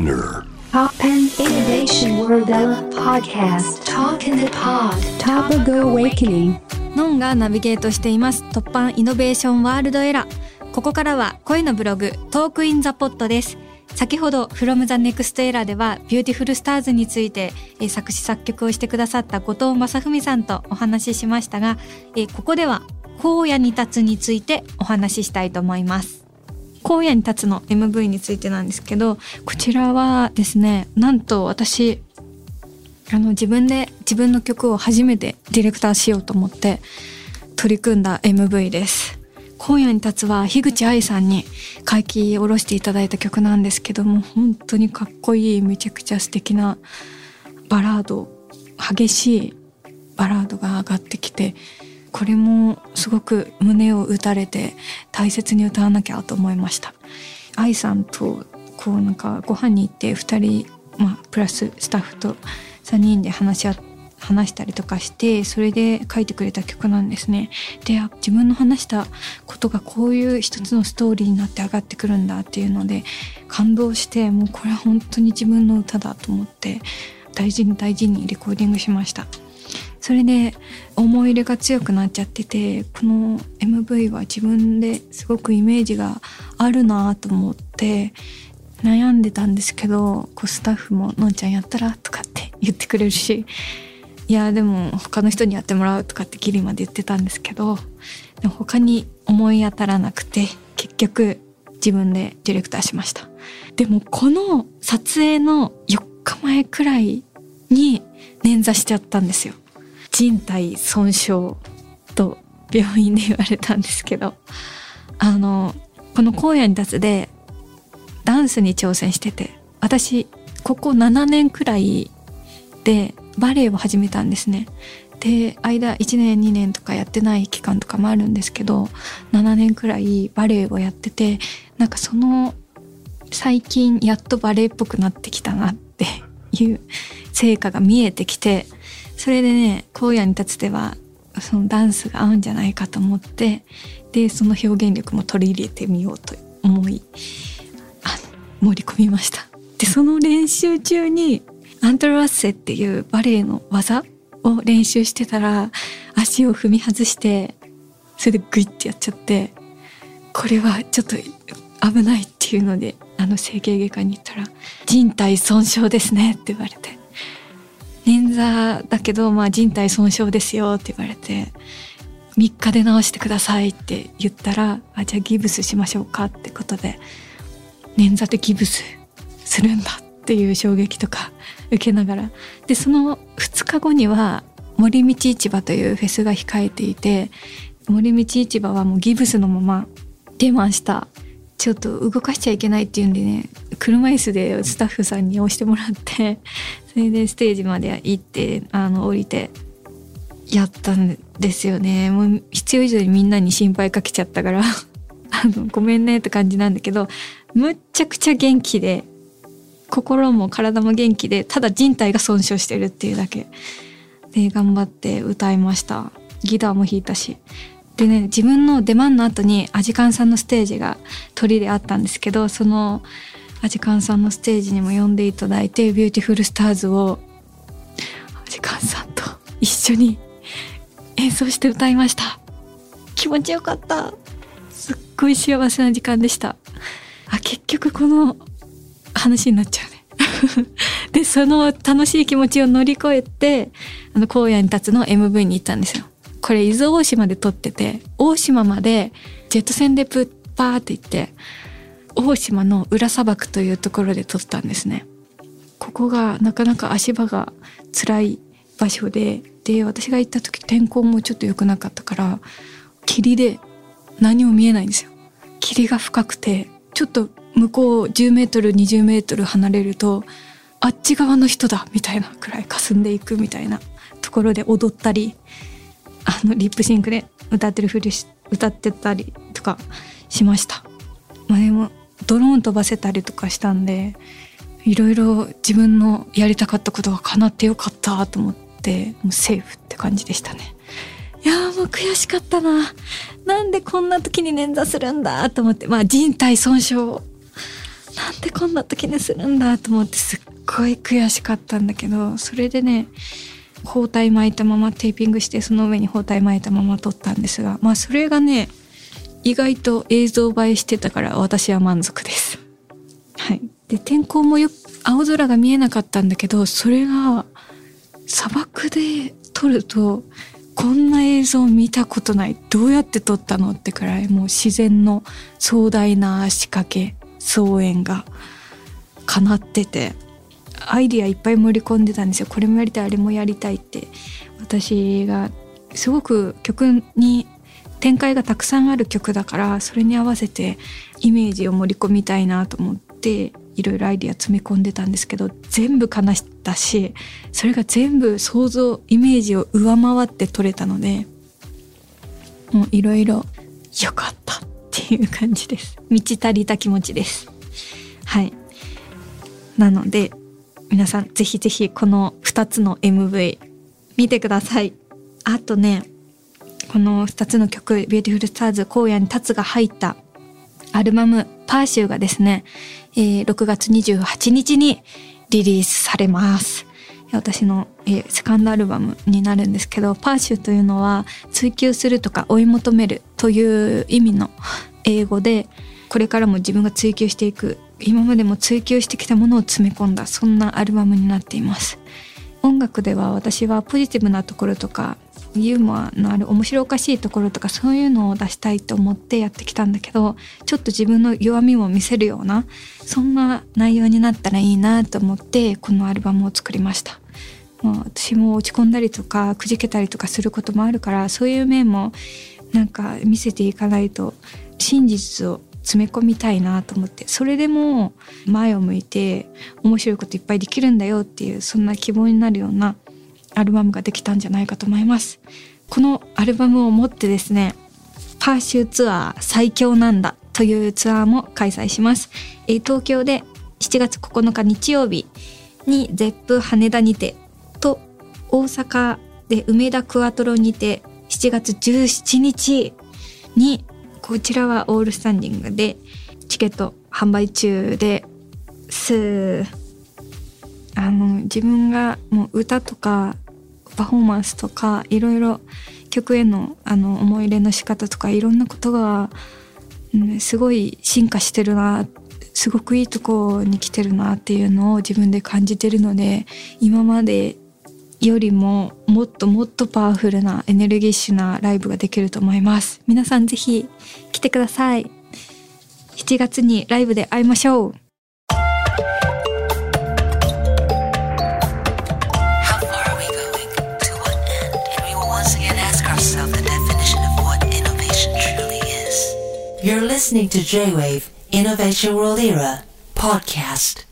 Spinear. Toppan Innovation World Podcast. Talk in the Pod. Topical Awakening. のんがナビゲートしています。 Toppan Innovation World Era。ここからは声のブログ Talk in the Pod です。先ほど From the Next Era では Beautiful Stars について、えー作詞作曲をしてくださった後藤正文さんとお話ししましたが、えーここでは荒野に立つについてお話ししたいと思います荒野に立つの MV についてなんですけどこちらはですねなんと私あの自分で自分の曲を初めてディレクターしようと思って取り組んだ MV です。今夜に立つは樋口愛さんに書き下ろしていただいた曲なんですけども本当にかっこいいめちゃくちゃ素敵なバラード激しいバラードが上がってきてこれもすごく胸を打たれて大切に歌わなきゃと思いました愛さんとこうなんかご飯に行って2人、まあ、プラススタッフと3人で話し合って話したりとかしてそれで書いてくれた曲なんですね。で自分の話したことがこういう一つのストーリーになって上がってくるんだっていうので感動してもうこれは本当に自分の歌だと思って大事に大事にレコーディングしました。それで思い入れが強くなっちゃっててこの MV は自分ですごくイメージがあるなと思って悩んでたんですけどこうスタッフも「のんちゃんやったら?」とかって 言ってくれるしいやでも他の人にやってもらうとかってギリまで言ってたんですけどで他に思い当たらなくて結局自分でディレクターしましたでもこの撮影の4日前くらいに捻挫しちゃったんですよ人体損傷と病院で言われたんですけど あのこの荒野に立つでダンスに挑戦してて私ここ7年くらいでバレエを始めたんですね。で間1年2年とかやってない期間とかもあるんですけど7年くらいバレエをやっててなんかその最近やっとバレエっぽくなってきたなっていう成果が見えてきてそれでね荒野に立つではそのダンスが合うんじゃないかと思ってでその表現力も取り入れてみようと思いあ盛り込みました。でその練習中にアントラッセっていうバレエの技を練習してたら足を踏み外してそれでグイッてやっちゃってこれはちょっと危ないっていうのであの整形外科に行ったら「人体損傷ですね」って言われて「捻挫だけどまあ人体損傷ですよ」って言われて「3日で治してください」って言ったら「あじゃあギブスしましょうか」ってことで捻挫でギブスするんだっていう衝撃とか受けながら。でその2日後には森道市場というフェスが控えていて森道市場はもうギブスのまま出ましたちょっと動かしちゃいけないっていうんでね車椅子でスタッフさんに押してもらって それでステージまで行ってあの降りてやったんですよね。もう必要以上にみんなに心配かけちゃったから あのごめんねって感じなんだけどむっちゃくちゃ元気で心も体も元気でただ人体が損傷してるっていうだけで頑張って歌いました。ギターも弾いたしでね自分の出番の後にアジカンさんのステージがトリであったんですけどそのアジカンさんのステージにも呼んでいただいて「Beautiful Stars」をアジカンさんと 一緒に演奏して歌いました。気持ちよかった。すっごい幸せな時間でした。あ結局この話になっちゃうね。でその楽しい気持ちを乗り越えてあの荒野に立つの MV に行ったんですよ。これ伊豆大島で撮ってて大島までジェット船でプッパーって行って大島の裏砂漠というところで撮ったんですね。ここがなかなか足場が辛い場所でで私が行った時天候もちょっと良くなかったから霧で何も見えないんですよ。霧が深くてちょっと向こう10メートル20メートル離れるとあっち側の人だみたいなくらい霞んでいくみたいなところで踊ったりあのリップシンクで歌ってるふりし歌ってたりとかしました。まあ、でもドローン飛ばせたりとかしたんでいろいろ自分のやりたかったことが叶ってよかったと思ってもうセーフって感じでしたね。いやもう悔しかったな。なんでこんな時に捻挫するんだと思ってまあ人体損傷なんでこんな時にするんだと思ってすっごい悔しかったんだけどそれでね包帯巻いたままテーピングしてその上に包帯巻いたまま撮ったんですがまあそれがね意外と映像映えしてたから私は満足です。はい、で天候もよ青空が見えなかったんだけどそれが砂漠で撮るとこんな映像見たことない。どうやって撮ったのってくらいもう自然の壮大な仕掛け草園が叶ってて。アイディアいっぱい盛り込んでたんですよ。これもやりたいあれもやりたいって。私がすごく曲に展開がたくさんある曲だからそれに合わせてイメージを盛り込みたいなと思っていろいろアイディア詰め込んでたんですけど全部悲したしそれが全部想像イメージを上回って撮れたのでもういろいろよかったっていう感じです。満ち足りた気持ちです。はい。なので皆さんぜひぜひこの2つの MV 見てください。あとねこの2つの曲「Beautiful Stars 荒野に立つ」が入ったアルバム「Pursue」がですね、えー、6月28日にリリースされます。私の、えー、セカンドアルバムになるんですけど Pursue というのは追求するとか追い求めるという意味の英語でこれからも自分が追求していく今までも追求してきたものを詰め込んだそんなアルバムになっています音楽では私はポジティブなところとかユーモアのある面白おかしいところとかそういうのを出したいと思ってやってきたんだけどちょっと自分の弱みも見せるようなそんな内容になったらいいなと思ってこのアルバムを作りました。もう私も落ち込んだりとかくじけたりとかすることもあるからそういう面もなんか見せていかないと真実を詰め込みたいなと思ってそれでも前を向いて面白いこといっぱいできるんだよっていうそんな希望になるようなアルバムができたんじゃないかと思います。このアルバムを持ってですねパーシューツアー最強なんだというツアーも開催します、え東京で7月9日日曜日にゼップ羽田にてと大阪で梅田クワトロにて7月17日にこちらはオールスタンディングでチケット販売中です。あの自分がもう歌とかパフォーマンスとかいろいろ曲へのあの思い入れの仕方とかいろんなことが、うん、すごい進化してるなすごくいいとこに来てるなっていうのを自分で感じてるので今までよりももっともっとパワフルなエネルギッシュなライブができると思います。皆さんぜひ来てください。7月にライブで会いましょう。You're listening to J-Wave Innovation World Era podcast.